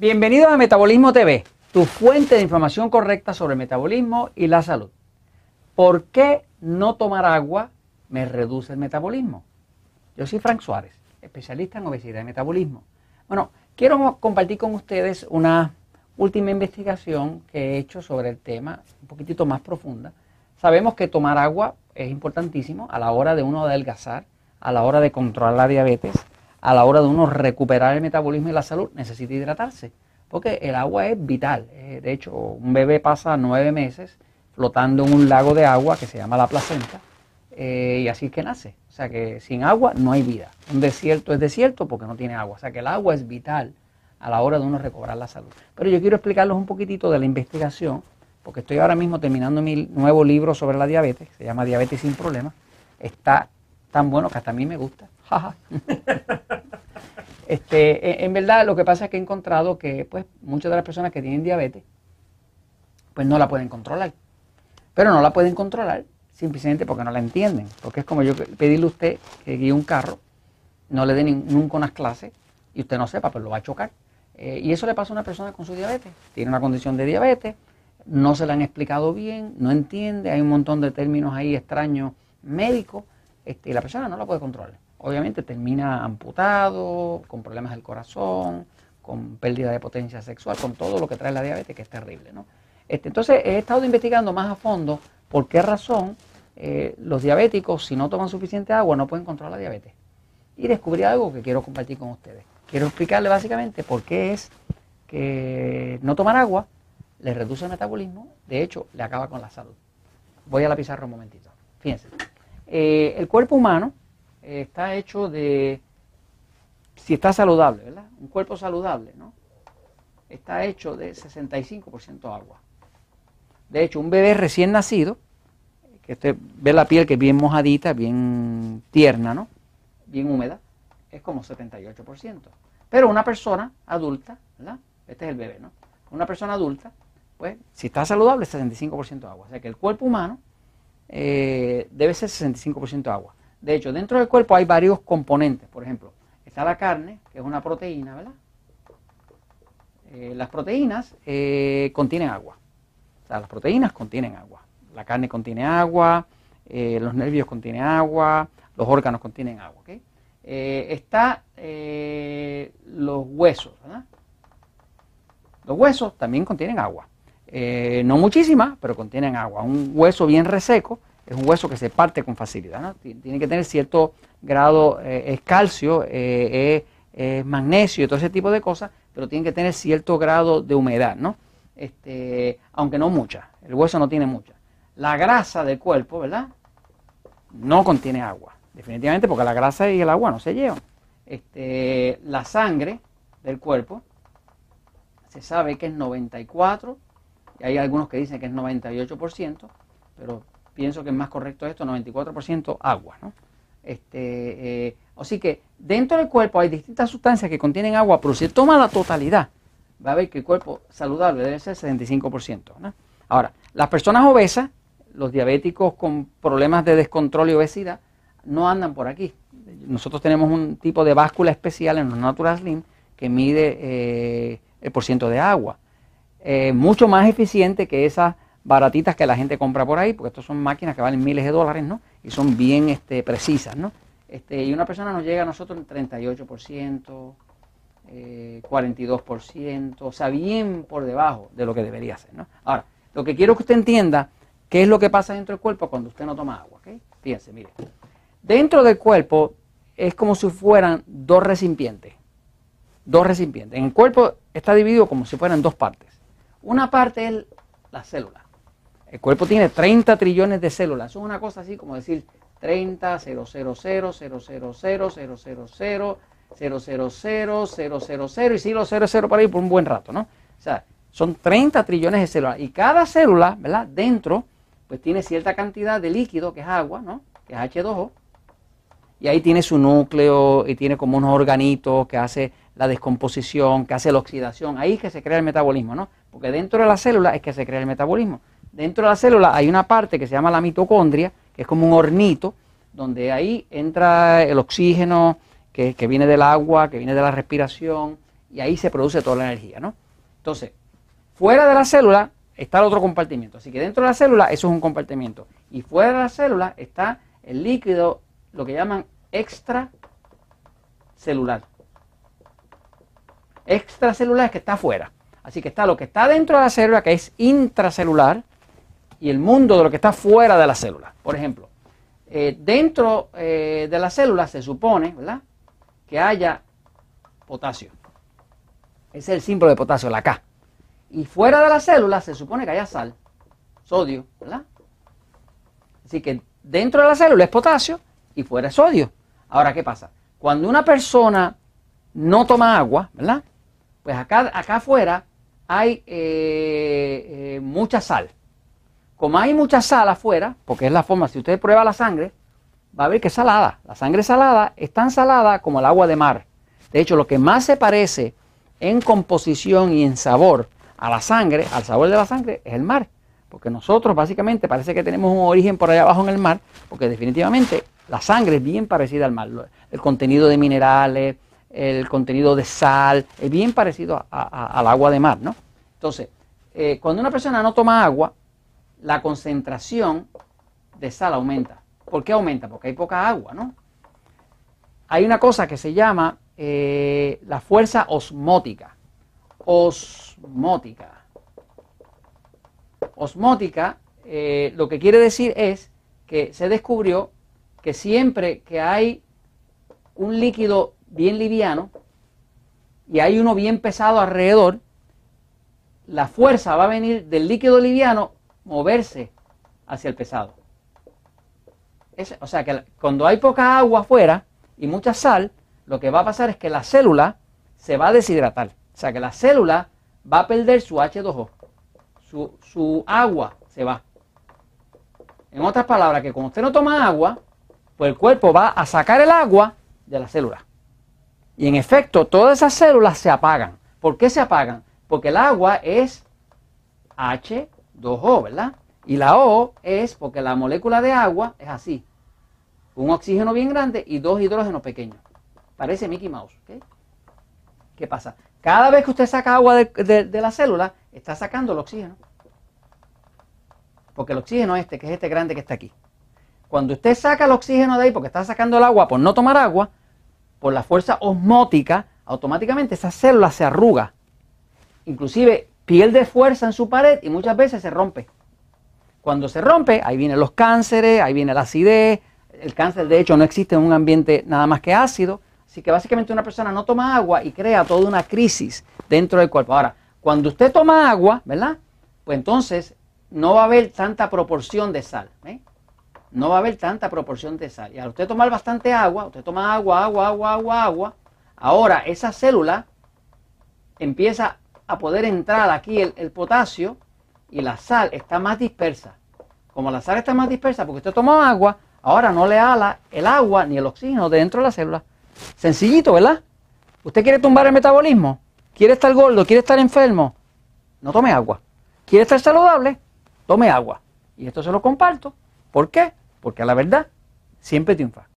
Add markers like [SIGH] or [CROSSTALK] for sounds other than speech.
Bienvenidos a Metabolismo TV, tu fuente de información correcta sobre el metabolismo y la salud. ¿Por qué no tomar agua me reduce el metabolismo? Yo soy Frank Suárez, especialista en obesidad y metabolismo. Bueno, quiero compartir con ustedes una última investigación que he hecho sobre el tema, un poquitito más profunda. Sabemos que tomar agua es importantísimo a la hora de uno adelgazar, a la hora de controlar la diabetes, a la hora de uno recuperar el metabolismo y la salud, necesita hidratarse, porque el agua es vital. Eh, de hecho, un bebé pasa nueve meses flotando en un lago de agua que se llama la placenta, eh, y así es que nace. O sea que sin agua no hay vida. Un desierto es desierto porque no tiene agua. O sea que el agua es vital a la hora de uno recobrar la salud. Pero yo quiero explicarles un poquitito de la investigación, porque estoy ahora mismo terminando mi nuevo libro sobre la diabetes, se llama Diabetes sin Problemas. Está tan bueno que hasta a mí me gusta. [LAUGHS] este, en verdad lo que pasa es que he encontrado que pues, muchas de las personas que tienen diabetes pues no la pueden controlar. Pero no la pueden controlar simplemente porque no la entienden. Porque es como yo pedirle a usted que guíe un carro, no le dé nunca unas clases y usted no sepa, pues lo va a chocar. Eh, y eso le pasa a una persona con su diabetes. Tiene una condición de diabetes, no se la han explicado bien, no entiende, hay un montón de términos ahí extraños médicos, este, y la persona no la puede controlar. Obviamente termina amputado, con problemas del corazón, con pérdida de potencia sexual, con todo lo que trae la diabetes, que es terrible. ¿no? Este, entonces he estado investigando más a fondo por qué razón eh, los diabéticos, si no toman suficiente agua, no pueden controlar la diabetes. Y descubrí algo que quiero compartir con ustedes. Quiero explicarle básicamente por qué es que no tomar agua le reduce el metabolismo, de hecho, le acaba con la salud. Voy a la pizarra un momentito. Fíjense. Eh, el cuerpo humano eh, está hecho de, si está saludable, ¿verdad? Un cuerpo saludable, ¿no? Está hecho de 65% agua. De hecho, un bebé recién nacido, que usted ve la piel que es bien mojadita, bien tierna, ¿no? Bien húmeda, es como 78%. Pero una persona adulta, ¿verdad? Este es el bebé, ¿no? Una persona adulta, pues, si está saludable, es 65% agua. O sea que el cuerpo humano eh, debe ser 65% agua. De hecho, dentro del cuerpo hay varios componentes. Por ejemplo, está la carne, que es una proteína, ¿verdad? Eh, las proteínas eh, contienen agua. O sea, las proteínas contienen agua. La carne contiene agua, los nervios contienen agua, los órganos contienen agua. ¿okay? está los huesos, ¿verdad? Los huesos también contienen agua. Eh, no muchísima, pero contienen agua. Un hueso bien reseco es un hueso que se parte con facilidad. Tiene que tener cierto grado, eh, es calcio, eh, es magnesio y todo ese tipo de cosas, pero tiene que tener cierto grado de humedad, ¿no? Este, aunque no mucha. El hueso no tiene mucha. La grasa del cuerpo, ¿verdad? No contiene agua. Definitivamente porque la grasa y el agua no se llevan. Este, la sangre del cuerpo se sabe que es 94 y hay algunos que dicen que es 98%, pero pienso que es más correcto esto, 94% agua. ¿no? Este, eh, así que dentro del cuerpo hay distintas sustancias que contienen agua, pero si toma la totalidad, va a ver que el cuerpo saludable debe ser 75%. ¿no? Ahora, las personas obesas, los diabéticos con problemas de descontrol y obesidad, no andan por aquí. Nosotros tenemos un tipo de báscula especial en los Natural Slim que mide eh, el porciento de agua. Eh, mucho más eficiente que esas baratitas que la gente compra por ahí, porque estas son máquinas que valen miles de dólares, ¿no? Y son bien este, precisas, ¿no? Este, y una persona nos llega a nosotros en 38%, 42%, o sea, bien por debajo de lo que debería ser, ¿no? Ahora, lo que quiero que usted entienda, ¿qué es lo que pasa dentro del cuerpo cuando usted no toma agua? ¿okay? Fíjense, mire. Dentro del cuerpo es como si fueran dos recipientes. Dos recipientes. En el cuerpo está dividido como si fueran dos partes. Una parte es la célula. El cuerpo tiene 30 trillones de células. Eso es una cosa así como decir 30, 000, 000, 000, 000, 000, 000, 000, y sigo 00 por ahí por un buen rato, ¿no? O sea, son 30 trillones de células. Y cada célula, ¿verdad? Dentro, pues tiene cierta cantidad de líquido, que es agua, ¿no? Que es H2O. Y ahí tiene su núcleo y tiene como unos organitos que hace la descomposición, que hace la oxidación. Ahí es que se crea el metabolismo, ¿no? Porque dentro de la célula es que se crea el metabolismo. Dentro de la célula hay una parte que se llama la mitocondria, que es como un hornito, donde ahí entra el oxígeno que, viene del agua, que viene de la respiración, y ahí se produce toda la energía, ¿no? Entonces, fuera de la célula está el otro compartimiento. Así que dentro de la célula eso es un compartimiento. Y fuera de la célula está el líquido, lo que llaman extracelular. Extracelular es que está afuera. Así que está lo que está dentro de la célula, que es intracelular, y el mundo de lo que está fuera de la célula. Por ejemplo, eh, dentro eh, de la célula se supone ¿verdad? que haya potasio. Es el símbolo de potasio, la K. Y fuera de la célula se supone que haya sal, sodio, ¿verdad? Así que dentro de la célula es potasio y fuera es sodio. Ahora, ¿qué pasa? Cuando una persona no toma agua, ¿verdad? Pues acá, acá afuera hay eh, mucha sal. Como hay mucha sal afuera, porque es la forma, si usted prueba la sangre, va a ver que es salada. La sangre salada es tan salada como el agua de mar. De hecho, lo que más se parece en composición y en sabor a la sangre, al sabor de la sangre, es el mar. Porque nosotros básicamente parece que tenemos un origen por allá abajo en el mar, porque definitivamente la sangre es bien parecida al mar. El contenido de minerales, el contenido de sal, es bien parecido al agua de mar, ¿no? Entonces, eh, cuando una persona no toma agua, la concentración de sal aumenta. ¿Por qué aumenta? Porque hay poca agua, ¿no? Hay una cosa que se llama eh, la fuerza osmótica. Osmótica. Osmótica eh, lo que quiere decir es que se descubrió que siempre que hay un líquido bien liviano y hay uno bien pesado alrededor, la fuerza va a venir del líquido liviano moverse hacia el pesado. o sea que cuando hay poca agua afuera y mucha sal, lo que va a pasar es que la célula se va a deshidratar. O sea que la célula va a perder su H2O. Su, su agua se va. En otras palabras, que cuando usted no toma agua, pues el cuerpo va a sacar el agua de la célula. Y en efecto, todas esas células se apagan. ¿Por qué se apagan? Porque el agua es H 2O, ¿verdad? Y la O es porque la molécula de agua es así. Un oxígeno bien grande y dos hidrógenos pequeños. Parece Mickey Mouse. ¿Qué pasa? Cada vez que usted saca agua de, la célula, está sacando el oxígeno. Porque el oxígeno este, que es este grande que está aquí. Cuando usted saca el oxígeno de ahí porque está sacando el agua por no tomar agua, por la fuerza osmótica, automáticamente esa célula se arruga. Inclusive pierde fuerza en su pared y muchas veces se rompe. Cuando se rompe, ahí vienen los cánceres, ahí viene la acidez. El cáncer, de hecho, no existe en un ambiente nada más que ácido. Así que básicamente una persona no toma agua y crea toda una crisis dentro del cuerpo. Ahora, cuando usted toma agua, ¿verdad? Pues entonces no va a haber tanta proporción de sal. ¿eh? No va a haber tanta proporción de sal. Y al usted tomar bastante agua, usted toma agua, agua, agua, agua, agua, ahora esa célula empieza a poder entrar aquí el, potasio y la sal está más dispersa. Como la sal está más dispersa porque usted toma agua, ahora no le ala el agua ni el oxígeno dentro de la célula. Sencillito, ¿verdad? ¿Usted quiere tumbar el metabolismo? ¿Quiere estar gordo? ¿Quiere estar enfermo? No tome agua. ¿Quiere estar saludable? Tome agua. Y esto se lo comparto. ¿Por qué? Porque a la verdad siempre triunfa.